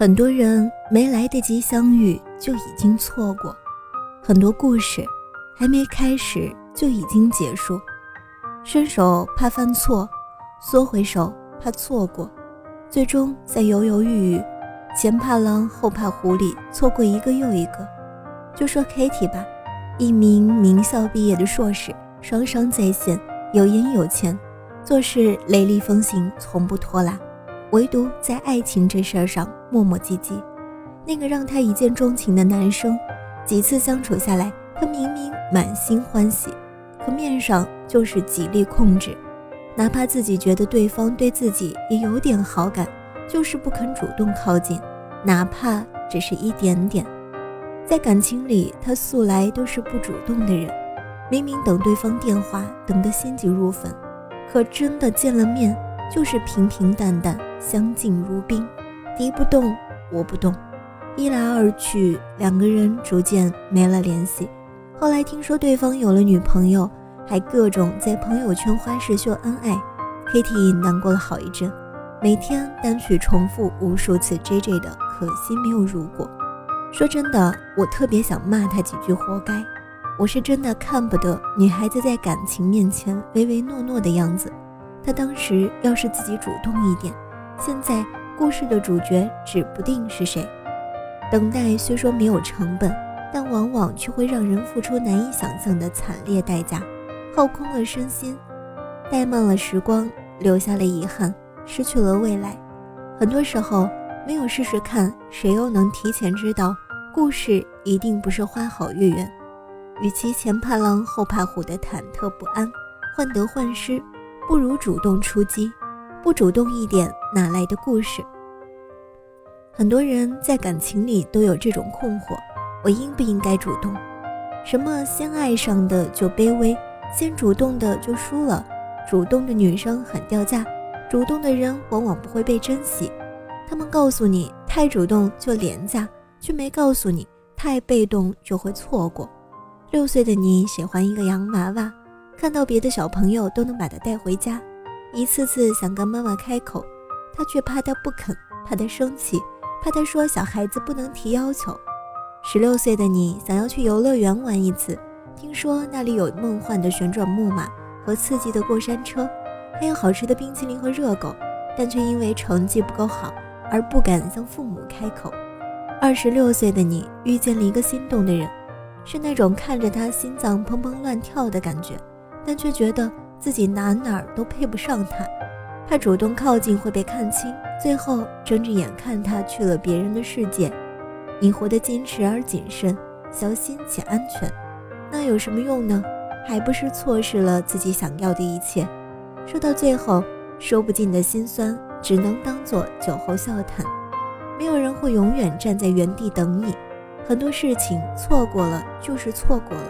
很多人没来得及相遇就已经错过，很多故事还没开始就已经结束。伸手怕犯错，缩回手怕错过，最终在犹犹豫豫、前怕狼后怕狐里错过一个又一个。就说 Kitty 吧，一名名校毕业的硕士，双商在线，有颜有钱，做事雷厉风行，从不拖拉。唯独在爱情这事儿上磨磨唧唧，那个让他一见钟情的男生，几次相处下来，他明明满心欢喜，可面上就是极力控制，哪怕自己觉得对方对自己也有点好感，就是不肯主动靠近，哪怕只是一点点。在感情里，他素来都是不主动的人，明明等对方电话等得心急如焚，可真的见了面。就是平平淡淡，相敬如宾，敌不动我不动，一来二去，两个人逐渐没了联系。后来听说对方有了女朋友，还各种在朋友圈花式秀恩爱，Kitty 难过了好一阵，每天单曲重复无数次 JJ 的可惜没有如果。说真的，我特别想骂他几句活该。我是真的看不得女孩子在感情面前唯唯诺诺的样子。他当时要是自己主动一点，现在故事的主角指不定是谁。等待虽说没有成本，但往往却会让人付出难以想象的惨烈代价，耗空了身心，怠慢了时光，留下了遗憾，失去了未来。很多时候，没有试试看，谁又能提前知道故事一定不是花好月圆？与其前怕狼后怕虎的忐忑不安，患得患失。不如主动出击，不主动一点，哪来的故事？很多人在感情里都有这种困惑：我应不应该主动？什么先爱上的就卑微，先主动的就输了？主动的女生很掉价，主动的人往往不会被珍惜。他们告诉你太主动就廉价，却没告诉你太被动就会错过。六岁的你喜欢一个洋娃娃。看到别的小朋友都能把他带回家，一次次想跟妈妈开口，他却怕他不肯，怕他生气，怕他说小孩子不能提要求。十六岁的你想要去游乐园玩一次，听说那里有梦幻的旋转木马和刺激的过山车，还有好吃的冰淇淋和热狗，但却因为成绩不够好而不敢向父母开口。二十六岁的你遇见了一个心动的人，是那种看着他心脏砰砰乱跳的感觉。但却觉得自己哪哪儿都配不上他，怕主动靠近会被看清，最后睁着眼看他去了别人的世界。你活得矜持而谨慎，小心且安全，那有什么用呢？还不是错失了自己想要的一切。说到最后，说不尽的心酸，只能当做酒后笑谈。没有人会永远站在原地等你，很多事情错过了就是错过了，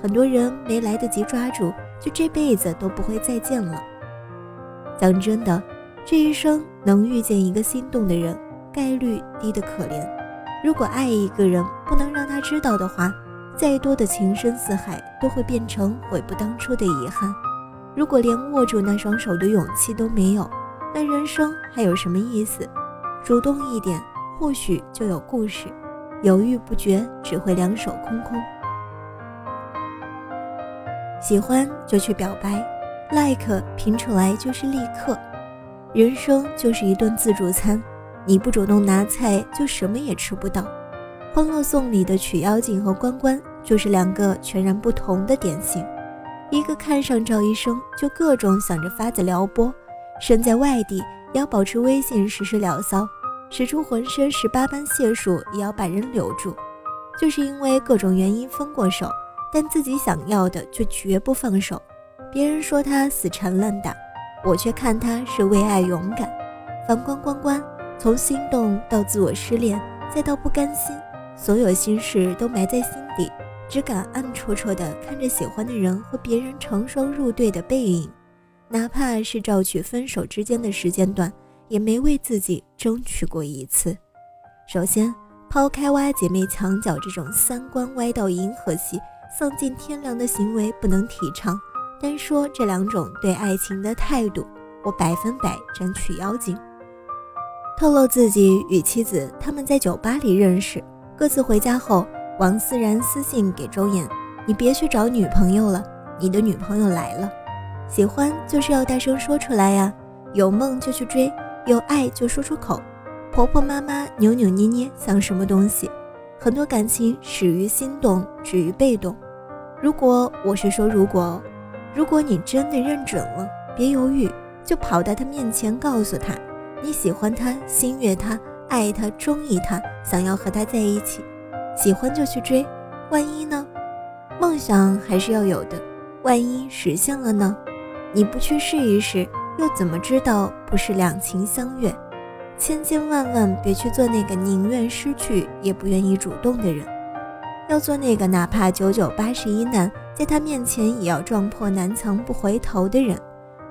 很多人没来得及抓住。就这辈子都不会再见了。讲真的，这一生能遇见一个心动的人，概率低得可怜。如果爱一个人不能让他知道的话，再多的情深似海都会变成悔不当初的遗憾。如果连握住那双手的勇气都没有，那人生还有什么意思？主动一点，或许就有故事；犹豫不决，只会两手空空。喜欢就去表白，like 拼出来就是立刻。人生就是一顿自助餐，你不主动拿菜，就什么也吃不到。欢乐颂里的曲妖精和关关就是两个全然不同的典型。一个看上赵医生就各种想着法子撩拨，身在外地也要保持微信实时聊骚，使出浑身十八般解数也要把人留住。就是因为各种原因分过手，但自己想要的却绝不放手。别人说他死缠烂打，我却看他是为爱勇敢。反观关关，从心动到自我失恋，再到不甘心，所有心事都埋在心底，只敢暗戳戳地看着喜欢的人和别人成双入对的背影，哪怕是照取分手之间的时间段，也没为自己争取过一次。首先，抛开挖姐妹墙角这种三观歪到银河系、丧尽天良的行为不能提倡。单说这两种对爱情的态度，我百分百争取妖精。透露自己与妻子他们在酒吧里认识，各自回家后，王思然私信给周岩：“你别去找女朋友了，你的女朋友来了。喜欢就是要大声说出来呀，有梦就去追，有爱就说出口。婆婆妈妈扭扭捏捏像什么东西？很多感情始于心动，止于被动。如果我是说如果。”如果你真的认准了，别犹豫，就跑到他面前，告诉他你喜欢他，心悦他，爱他，中意他，想要和他在一起。喜欢就去追，万一呢？梦想还是要有的，万一实现了呢？你不去试一试，又怎么知道不是两情相悦？千千万万别去做那个宁愿失去也不愿意主动的人，要做那个哪怕九九八十一难。在他面前也要撞破南墙不回头的人。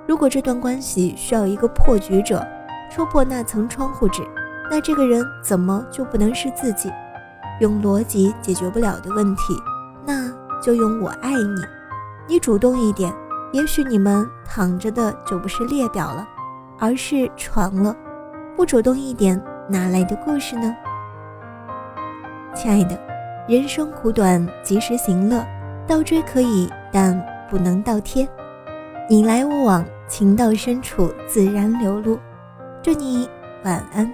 如果这段关系需要一个破局者，戳破那层窗户纸，那这个人怎么就不能是自己？用逻辑解决不了的问题，那就用我爱你。你主动一点，也许你们躺着的就不是列表了，而是床了。不主动一点，哪来的故事呢？亲爱的，人生苦短，及时行乐。倒追可以，但不能倒贴。你来我往，情到深处自然流露。祝你晚安，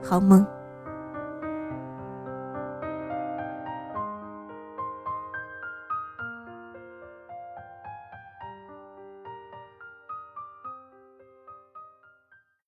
好梦。